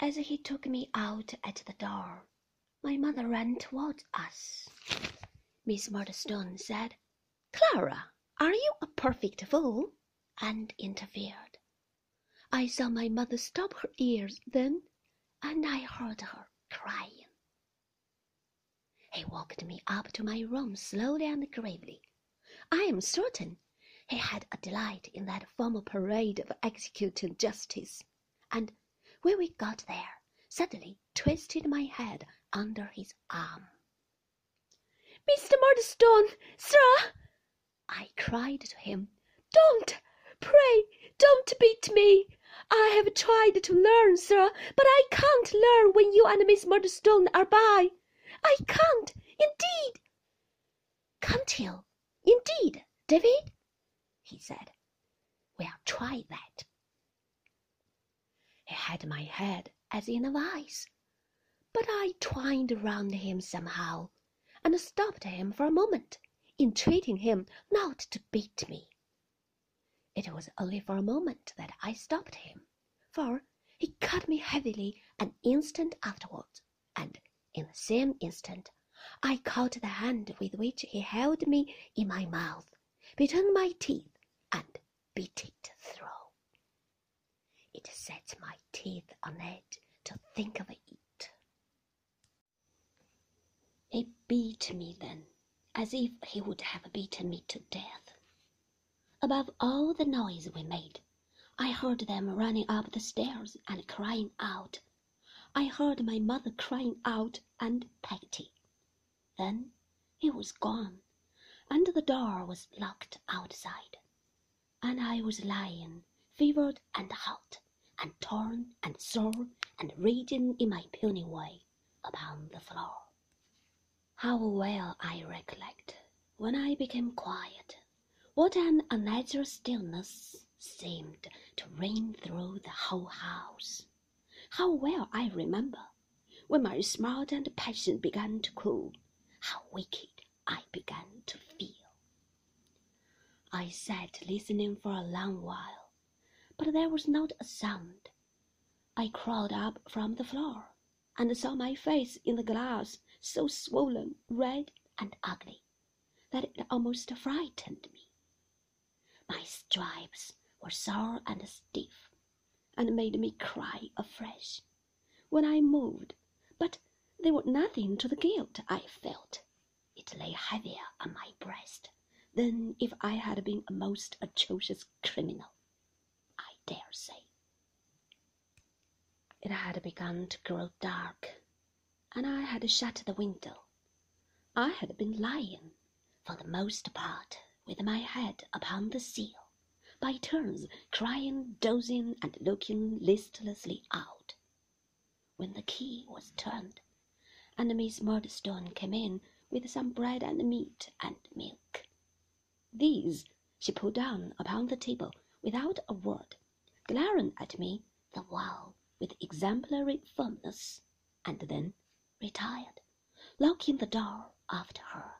As he took me out at the door, my mother ran towards us. Miss Murdstone said, Clara, are you a perfect fool? and interfered. I saw my mother stop her ears then, and I heard her crying. He walked me up to my room slowly and gravely. I am certain he had a delight in that formal parade of executing justice, and when we got there, suddenly twisted my head under his arm. Mr. Murdstone, sir, I cried to him, don't, pray, don't beat me. I have tried to learn, sir, but I can't learn when you and Miss Murdstone are by. I can't, indeed. Can't you, indeed, David? he said. Well, try that. Had my head as in a vice, but I twined round him somehow, and stopped him for a moment, entreating him not to beat me. It was only for a moment that I stopped him, for he cut me heavily an instant afterwards, and in the same instant I caught the hand with which he held me in my mouth, between my teeth, and beat it. It sets my teeth on edge to think of it. He beat me then, as if he would have beaten me to death. Above all the noise we made, I heard them running up the stairs and crying out. I heard my mother crying out and Peggotty. Then he was gone, and the door was locked outside, and I was lying, fevered and hot, and torn and sore and raging in my puny way, upon the floor. How well I recollect, when I became quiet, what an unnatural stillness seemed to reign through the whole house. How well I remember, when my smart and passion began to cool, how wicked I began to feel. I sat listening for a long while, but there was not a sound. I crawled up from the floor, and saw my face in the glass so swollen, red, and ugly, that it almost frightened me. My stripes were sore and stiff, and made me cry afresh when I moved, but they were nothing to the guilt I felt. It lay heavier on my breast than if I had been a most atrocious criminal, dare say. It had begun to grow dark, and I had shut the window. I had been lying, for the most part, with my head upon the sill, by turns crying, dozing, and looking listlessly out, when the key was turned, and Miss Murdstone came in with some bread and meat and milk. These she put down upon the table without a word, glaring at me the while with exemplary firmness, and then retired, locking the door after her.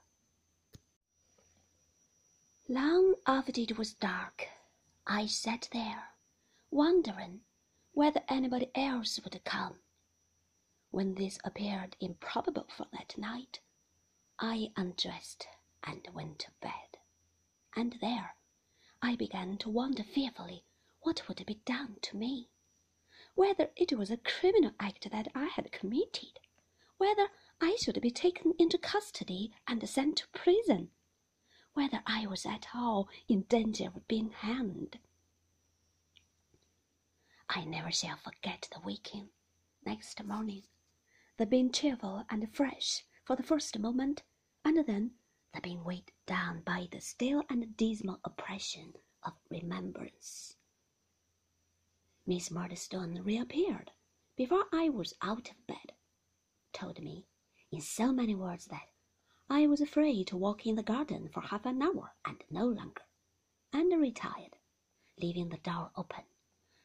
Long after it was dark, I sat there, wondering whether anybody else would come. When this appeared improbable for that night, I undressed and went to bed, and there I began to wonder fearfully what would be done to me, whether it was a criminal act that I had committed, whether I should be taken into custody and sent to prison whether I was at all in danger of being hanged. I never shall forget the waking next morning, the being cheerful and fresh for the first moment, and then the being weighed down by the still and dismal oppression of remembrance. Miss Murdstone reappeared before I was out of bed, told me in so many words that I was afraid to walk in the garden for half an hour and no longer, and retired, leaving the door open,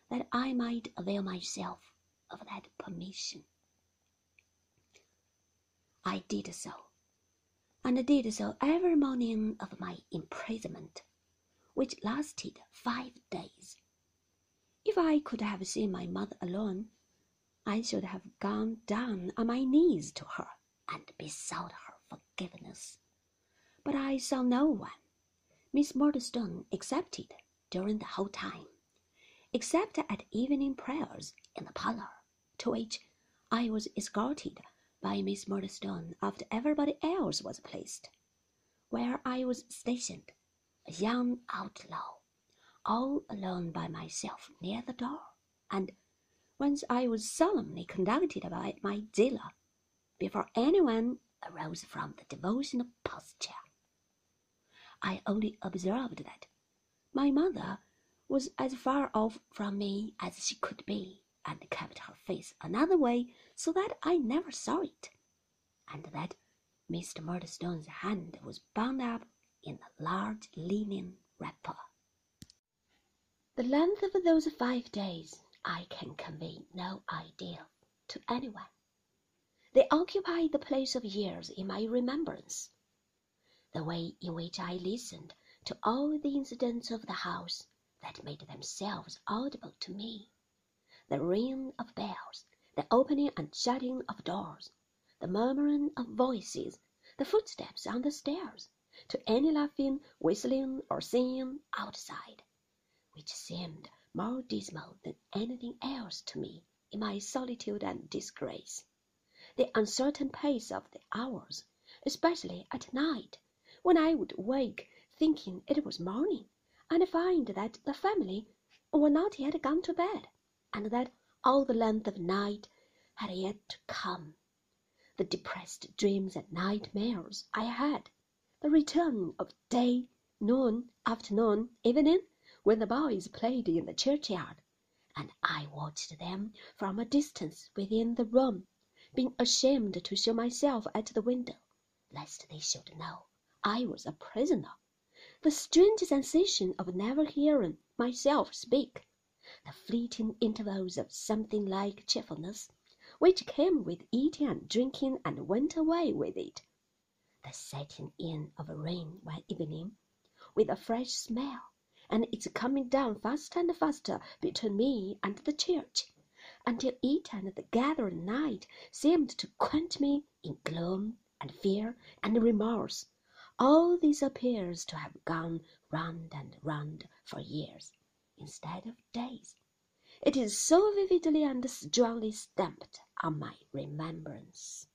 that I might avail myself of that permission. I did so, and did so every morning of my imprisonment, which lasted five days. If I could have seen my mother alone, I should have gone down on my knees to her and besought her forgiveness. But I saw no one, Miss Murdstone excepted, during the whole time, except at evening prayers in the parlour, to which I was escorted by Miss Murdstone after everybody else was placed, where I was stationed, a young outlaw, all alone by myself near the door, and whence I was solemnly conducted by my dealer before anyone arose from the devotional posture. I only observed that my mother was as far off from me as she could be, and kept her face another way so that I never saw it, and that Mr. Murdstone's hand was bound up in a large linen wrapper. The length of those five days I can convey no idea to anyone. They occupy the place of years in my remembrance. The way in which I listened to all the incidents of the house that made themselves audible to me, the ringing of bells, the opening and shutting of doors, the murmuring of voices, the footsteps on the stairs, to any laughing, whistling, or singing outside, which seemed more dismal than anything else to me in my solitude and disgrace. The uncertain pace of the hours, especially at night, when I would wake thinking it was morning, and find that the family were not yet gone to bed, and that all the length of night had yet to come. The depressed dreams and nightmares I had, the return of day, noon, afternoon, evening, when the boys played in the churchyard, and I watched them from a distance within the room, being ashamed to show myself at the window, lest they should know I was a prisoner. The strange sensation of never hearing myself speak, the fleeting intervals of something like cheerfulness, which came with eating and drinking and went away with it, the setting in of rain one evening, with a fresh smell and its coming down faster and faster between me and the church, until it and the gathering night seemed to quench me in gloom and fear and remorse. All this appears to have gone round and round for years instead of days. It is so vividly and strongly stamped on my remembrance.